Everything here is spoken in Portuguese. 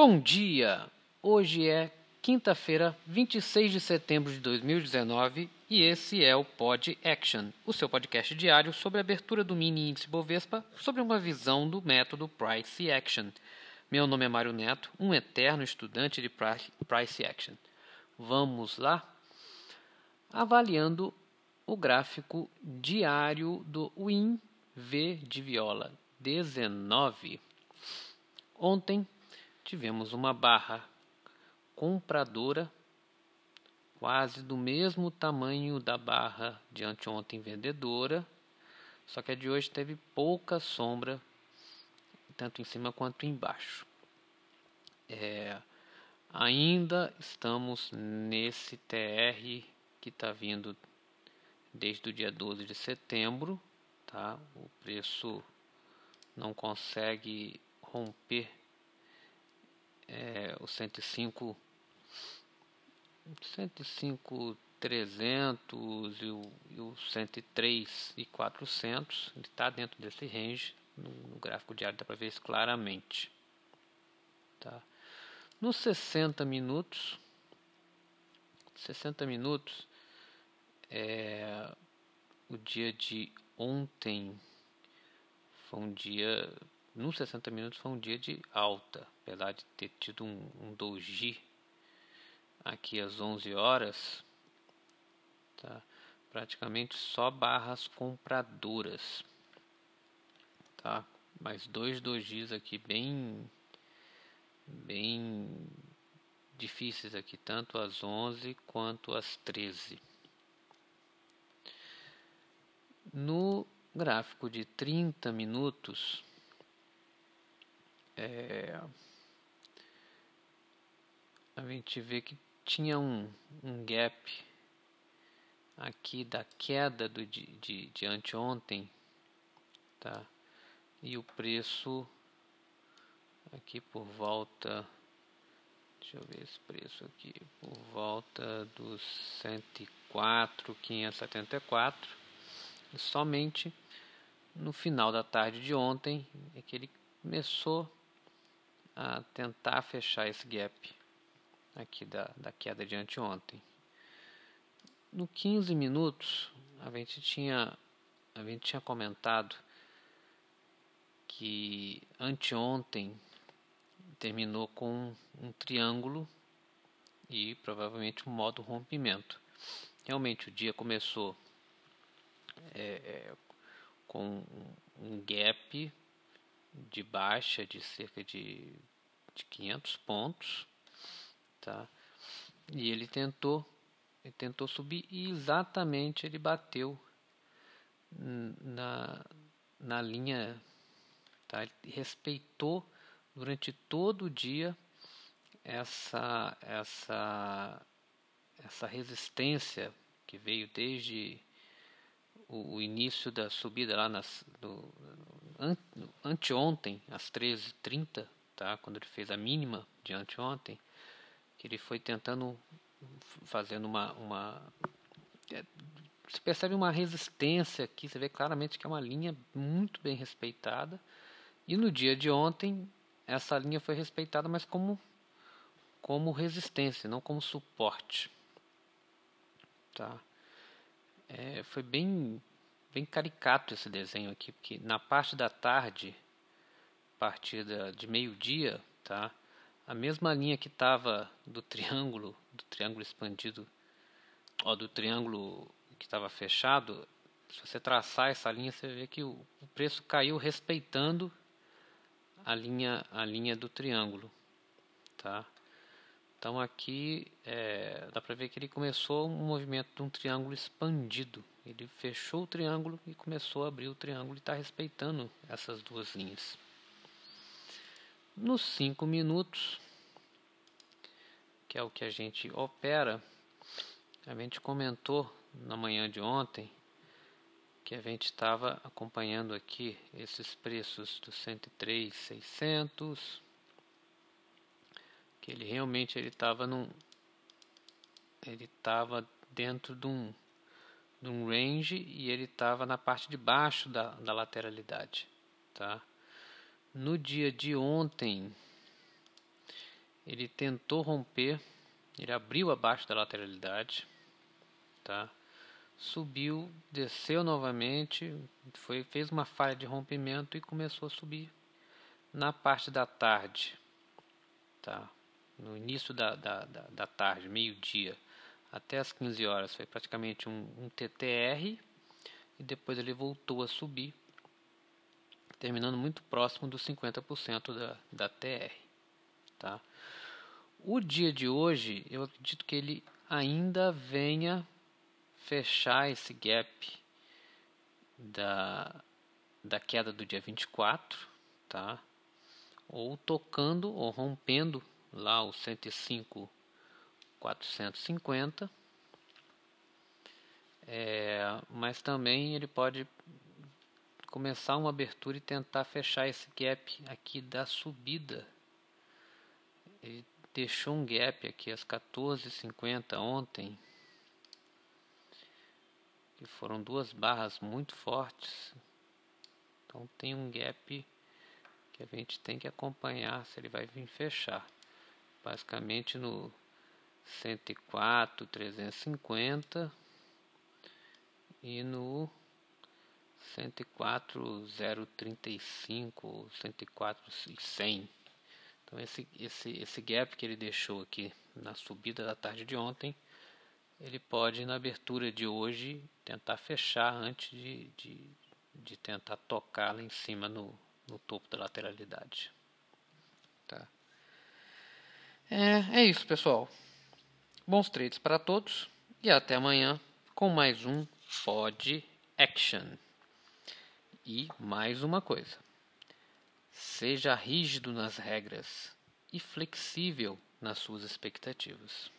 Bom dia! Hoje é quinta-feira, 26 de setembro de 2019 e esse é o Pod Action, o seu podcast diário sobre a abertura do mini índice Bovespa sobre uma visão do método Price Action. Meu nome é Mário Neto, um eterno estudante de Price Action. Vamos lá? Avaliando o gráfico diário do Win V de viola 19. Ontem tivemos uma barra compradora quase do mesmo tamanho da barra de anteontem vendedora, só que a de hoje teve pouca sombra, tanto em cima quanto embaixo. É, ainda estamos nesse TR que está vindo desde o dia 12 de setembro, tá? O preço não consegue romper é, o 105 105 300 e o, e o 103 e 400 ele está dentro desse range no, no, gráfico diário dá para ver isso claramente tá? Nos 60 minutos 60 minutos é, o dia de ontem foi um dia nos 60 minutos foi um dia de alta apesar de ter tido um, um doji aqui às 11 horas, tá? praticamente só barras compradoras, tá? Mais dois dojis aqui bem, bem difíceis aqui, tanto às 11 quanto às 13. No gráfico de 30 minutos, é, a gente vê que tinha um, um gap aqui da queda do, de, de, de anteontem, tá? E o preço aqui por volta, deixa eu ver esse preço aqui, por volta dos 104, 574, e somente no final da tarde de ontem é que ele começou a tentar fechar esse gap aqui da, da queda de anteontem. No 15 minutos, a gente tinha, a gente tinha comentado que anteontem terminou com um triângulo e provavelmente um modo rompimento. Realmente o dia começou é, é, com um gap de baixa de cerca de, de 500 pontos tá? E ele tentou, ele tentou subir e exatamente ele bateu na, na linha, tá? Ele respeitou durante todo o dia essa essa essa resistência que veio desde o, início da subida lá nas, do, anteontem, às 13h30, tá? quando ele fez a mínima de anteontem, que ele foi tentando fazendo uma, uma é, se percebe uma resistência aqui, você vê claramente que é uma linha muito bem respeitada. E no dia de ontem, essa linha foi respeitada, mas como, como resistência, não como suporte. Tá? É, foi bem, bem caricato esse desenho aqui, porque na parte da tarde, a partir de meio-dia, tá? a mesma linha que estava do triângulo, do triângulo expandido, ó, do triângulo que estava fechado, se você traçar essa linha, você vê que o preço caiu respeitando a linha, a linha do triângulo, tá? Então aqui é, dá para ver que ele começou um movimento de um triângulo expandido. Ele fechou o triângulo e começou a abrir o triângulo e está respeitando essas duas linhas. Nos 5 minutos, que é o que a gente opera, a gente comentou na manhã de ontem que a gente estava acompanhando aqui esses preços do 103,600, que ele realmente ele estava num ele estava dentro de um, de um range e ele estava na parte de baixo da, da lateralidade, tá? No dia de ontem, ele tentou romper, ele abriu abaixo da lateralidade, tá? Subiu, desceu novamente, foi, fez uma falha de rompimento e começou a subir na parte da tarde, tá? No início da, da, da, da tarde, meio-dia, até as 15 horas, foi praticamente um, um TTR e depois ele voltou a subir, terminando muito próximo dos 50% da, da TR, tá? O dia de hoje, eu acredito que ele ainda venha fechar esse gap da, da queda do dia 24, tá? Ou tocando ou rompendo lá o 105 450. É, mas também ele pode começar uma abertura e tentar fechar esse gap aqui da subida. Ele deixou um gap aqui às 14h50 ontem. Que foram duas barras muito fortes. Então tem um gap que a gente tem que acompanhar se ele vai vir fechar. Basicamente no 104, 350 e no 104, 035, 104, 100. Então esse, esse, esse gap que ele deixou aqui na subida da tarde de ontem, ele pode na abertura de hoje tentar fechar antes de, de, de tentar tocar lá em cima no, no topo da lateralidade. Tá. É, é isso, pessoal. Bons trades para todos e até amanhã com mais um Pod Action. E mais uma coisa. Seja rígido nas regras e flexível nas suas expectativas.